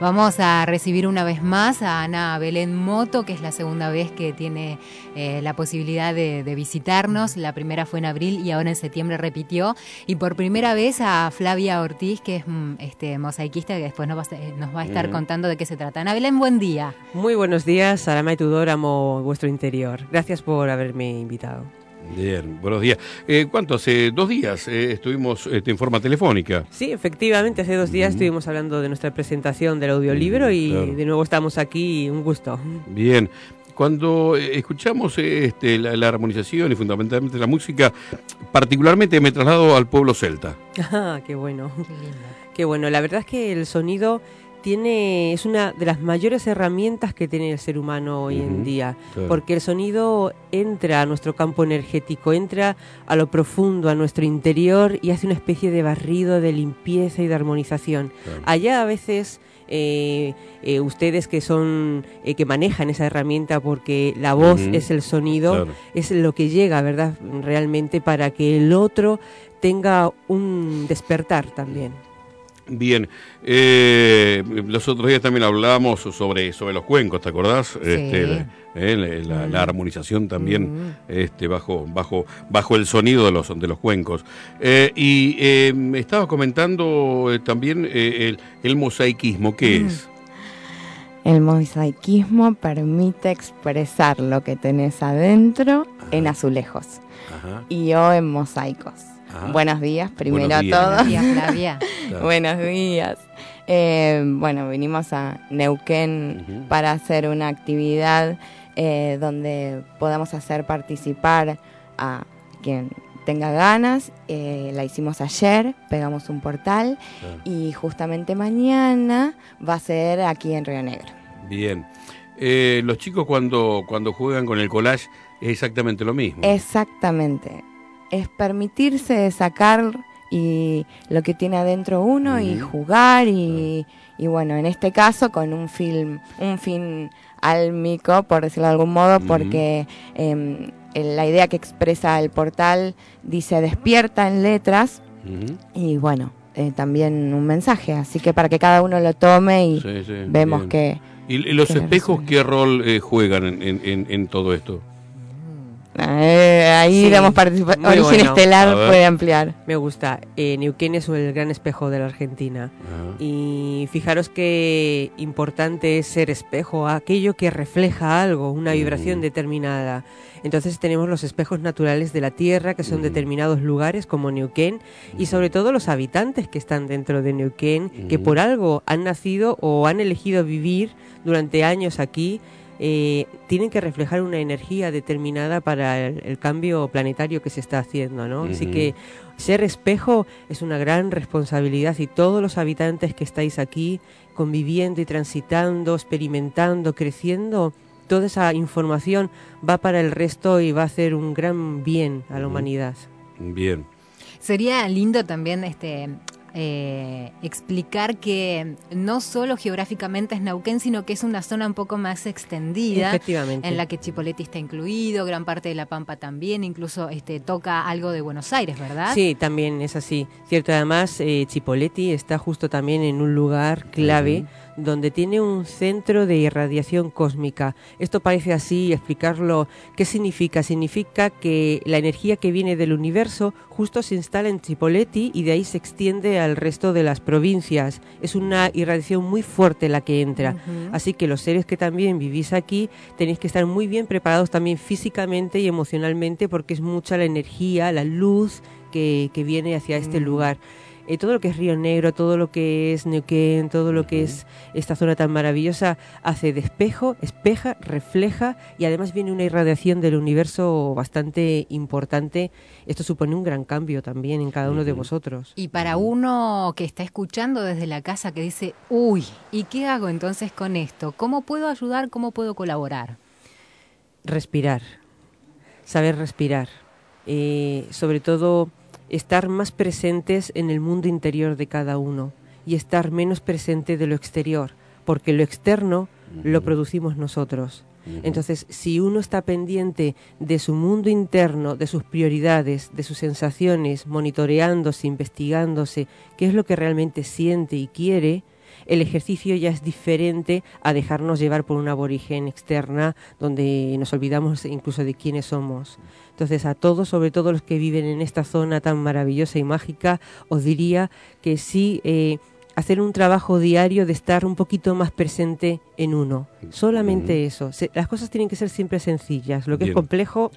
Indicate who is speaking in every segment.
Speaker 1: Vamos a recibir una vez más a Ana Belén Moto, que es la segunda vez que tiene eh, la posibilidad de, visitarnos. La primera fue en abril y ahora en septiembre repitió. Y por primera vez a Flavia Ortiz, que es mm, este, mosaiquista, que después nos va, a estar contando de qué se trata. Ana Belén, buen día.
Speaker 2: Muy buenos días, Arama y Tudor, amo vuestro interior. Gracias por haberme invitado.
Speaker 3: Bien, buenos días. Eh, ¿Cuánto? Hace dos días eh, estuvimos este, en forma telefónica.
Speaker 2: Sí, efectivamente, hace dos días estuvimos hablando de nuestra presentación del audiolibro y de nuevo estamos aquí, un gusto.
Speaker 3: Bien, cuando eh, escuchamos este, la, armonización y fundamentalmente la música, particularmente me traslado al pueblo celta.
Speaker 2: Ah, qué bueno. qué bueno, la verdad es que el sonido tiene, es una de las mayores herramientas que tiene el ser humano hoy en día, porque el sonido entra a nuestro campo energético, entra a lo profundo, a nuestro interior y hace una especie de barrido, de limpieza y de armonización. Allá a veces eh, eh, ustedes que son eh, que manejan esa herramienta porque la voz es el sonido es lo que llega verdad realmente para que el otro tenga un despertar también
Speaker 3: Bien, eh, los otros días también hablábamos sobre, sobre los cuencos, ¿te acordás? Este, eh, la, mm. armonización también mm. este, bajo, bajo, bajo el sonido de los, de los cuencos. Eh, y me estaba comentando también el, el, mosaicismo, ¿qué mm. es?
Speaker 4: El mosaicismo permite expresar lo que tenés adentro en azulejos y o en mosaicos. Buenos días, primero a todos. Buenos días, Flavia. Buenos días. Eh, bueno, vinimos a Neuquén para hacer una actividad eh, donde podamos hacer participar a quien tenga ganas. Eh, la hicimos ayer, pegamos un portal y justamente mañana va a ser aquí en Río Negro.
Speaker 3: Bien. los chicos cuando, cuando juegan con el collage es exactamente lo mismo.
Speaker 4: Exactamente es permitirse sacar y lo que tiene adentro uno y jugar y, bueno, en este caso con un film, un fin álmico, por decirlo de algún modo, porque em, la idea que expresa el portal dice despierta en letras y bueno, eh, también un mensaje, así que para que cada uno lo tome y vemos que...
Speaker 3: ¿Y, los espejos qué rol eh, juegan en, en todo esto?
Speaker 4: Eh, ahí damos participación. Origen Estelar puede ampliar.
Speaker 2: Me gusta. Eh, Neuquén es el gran espejo de la Argentina. Y fijaros qué importante es ser espejo, aquello que refleja algo, una vibración determinada. Entonces tenemos los espejos naturales de la Tierra, que son determinados lugares como Neuquén, y sobre todo los habitantes que están dentro de Neuquén, que por algo han nacido o han elegido vivir durante años aquí eh, tienen que reflejar una energía determinada para el, cambio planetario que se está haciendo, ¿no? Así que ser espejo es una gran responsabilidad y todos los habitantes que estáis aquí conviviendo y transitando, experimentando, creciendo, toda esa información va para el resto y va a hacer un gran bien a la humanidad.
Speaker 3: Bien.
Speaker 1: Sería lindo también este eh, explicar que no solo geográficamente es Nauquén, sino que es una zona un poco más extendida, en la que Chipoleti está incluido, gran parte de La Pampa también, incluso este, toca algo de Buenos Aires, ¿verdad?
Speaker 2: Sí, también es así. Cierto, además eh, Chipoleti está justo también en un lugar clave donde tiene un centro de irradiación cósmica. Esto parece así, explicarlo, ¿qué significa? Significa que la energía que viene del universo justo se instala en Chipoleti y de ahí se extiende al resto de las provincias. Es una irradiación muy fuerte la que entra. Así que los seres que también vivís aquí tenéis que estar muy bien preparados también físicamente y emocionalmente porque es mucha la energía, la luz que, viene hacia este mm. lugar. Eh, todo lo que es Río Negro, todo lo que es Neuquén, todo lo que es esta zona tan maravillosa, hace de espejo, espeja, refleja y además viene una irradiación del universo bastante importante. Esto supone un gran cambio también en cada uno de vosotros.
Speaker 1: Y para uno que está escuchando desde la casa que dice, uy, ¿y qué hago entonces con esto? ¿Cómo puedo ayudar? ¿Cómo puedo colaborar?
Speaker 2: Respirar, saber respirar. Eh, sobre todo estar más presentes en el mundo interior de cada uno y estar menos presente de lo exterior, porque lo externo lo producimos nosotros. Entonces, si uno está pendiente de su mundo interno, de sus prioridades, de sus sensaciones, monitoreándose, investigándose, qué es lo que realmente siente y quiere, el ejercicio ya es diferente a dejarnos llevar por una aborigen externa donde nos olvidamos incluso de quiénes somos. Entonces a todos, sobre todo los que viven en esta zona tan maravillosa y mágica, os diría que sí... Eh, hacer un trabajo diario de estar un poquito más presente en uno. Solamente eso. las cosas tienen que ser siempre sencillas. Lo que es complejo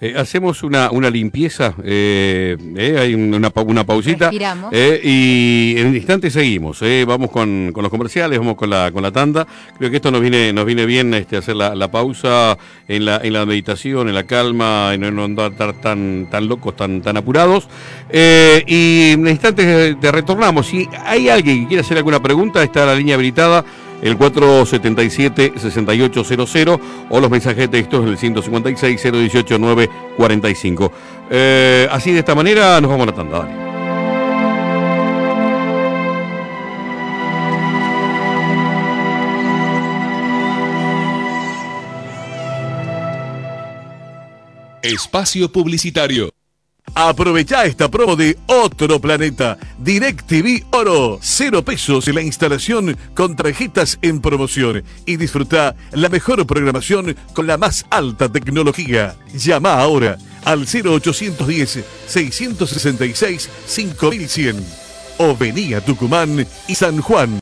Speaker 3: eh, hacemos una, una limpieza, eh, eh, hay una, una pausita. y en un instante seguimos. vamos con, con, los comerciales, vamos con la, con la tanda. Creo que esto nos viene, nos viene bien este, hacer la, la pausa en la, en la meditación, en la calma, en no andar tan, tan locos, tan, tan apurados. y en instante te retornamos. Si hay alguien que quiere hacer alguna pregunta, está la línea habilitada el 477-6800 o los mensajes de texto en el 156-018-945. Eh, así de esta manera nos vamos a la tanda. Dale.
Speaker 5: Espacio Publicitario.
Speaker 6: Aprovecha esta promo de Otro Planeta. DirecTV Oro. Cero pesos la instalación con tarjetas en promoción. Y disfruta la mejor programación con la más alta tecnología. Llama ahora al 0810-666-5100. O venía Tucumán y San Juan.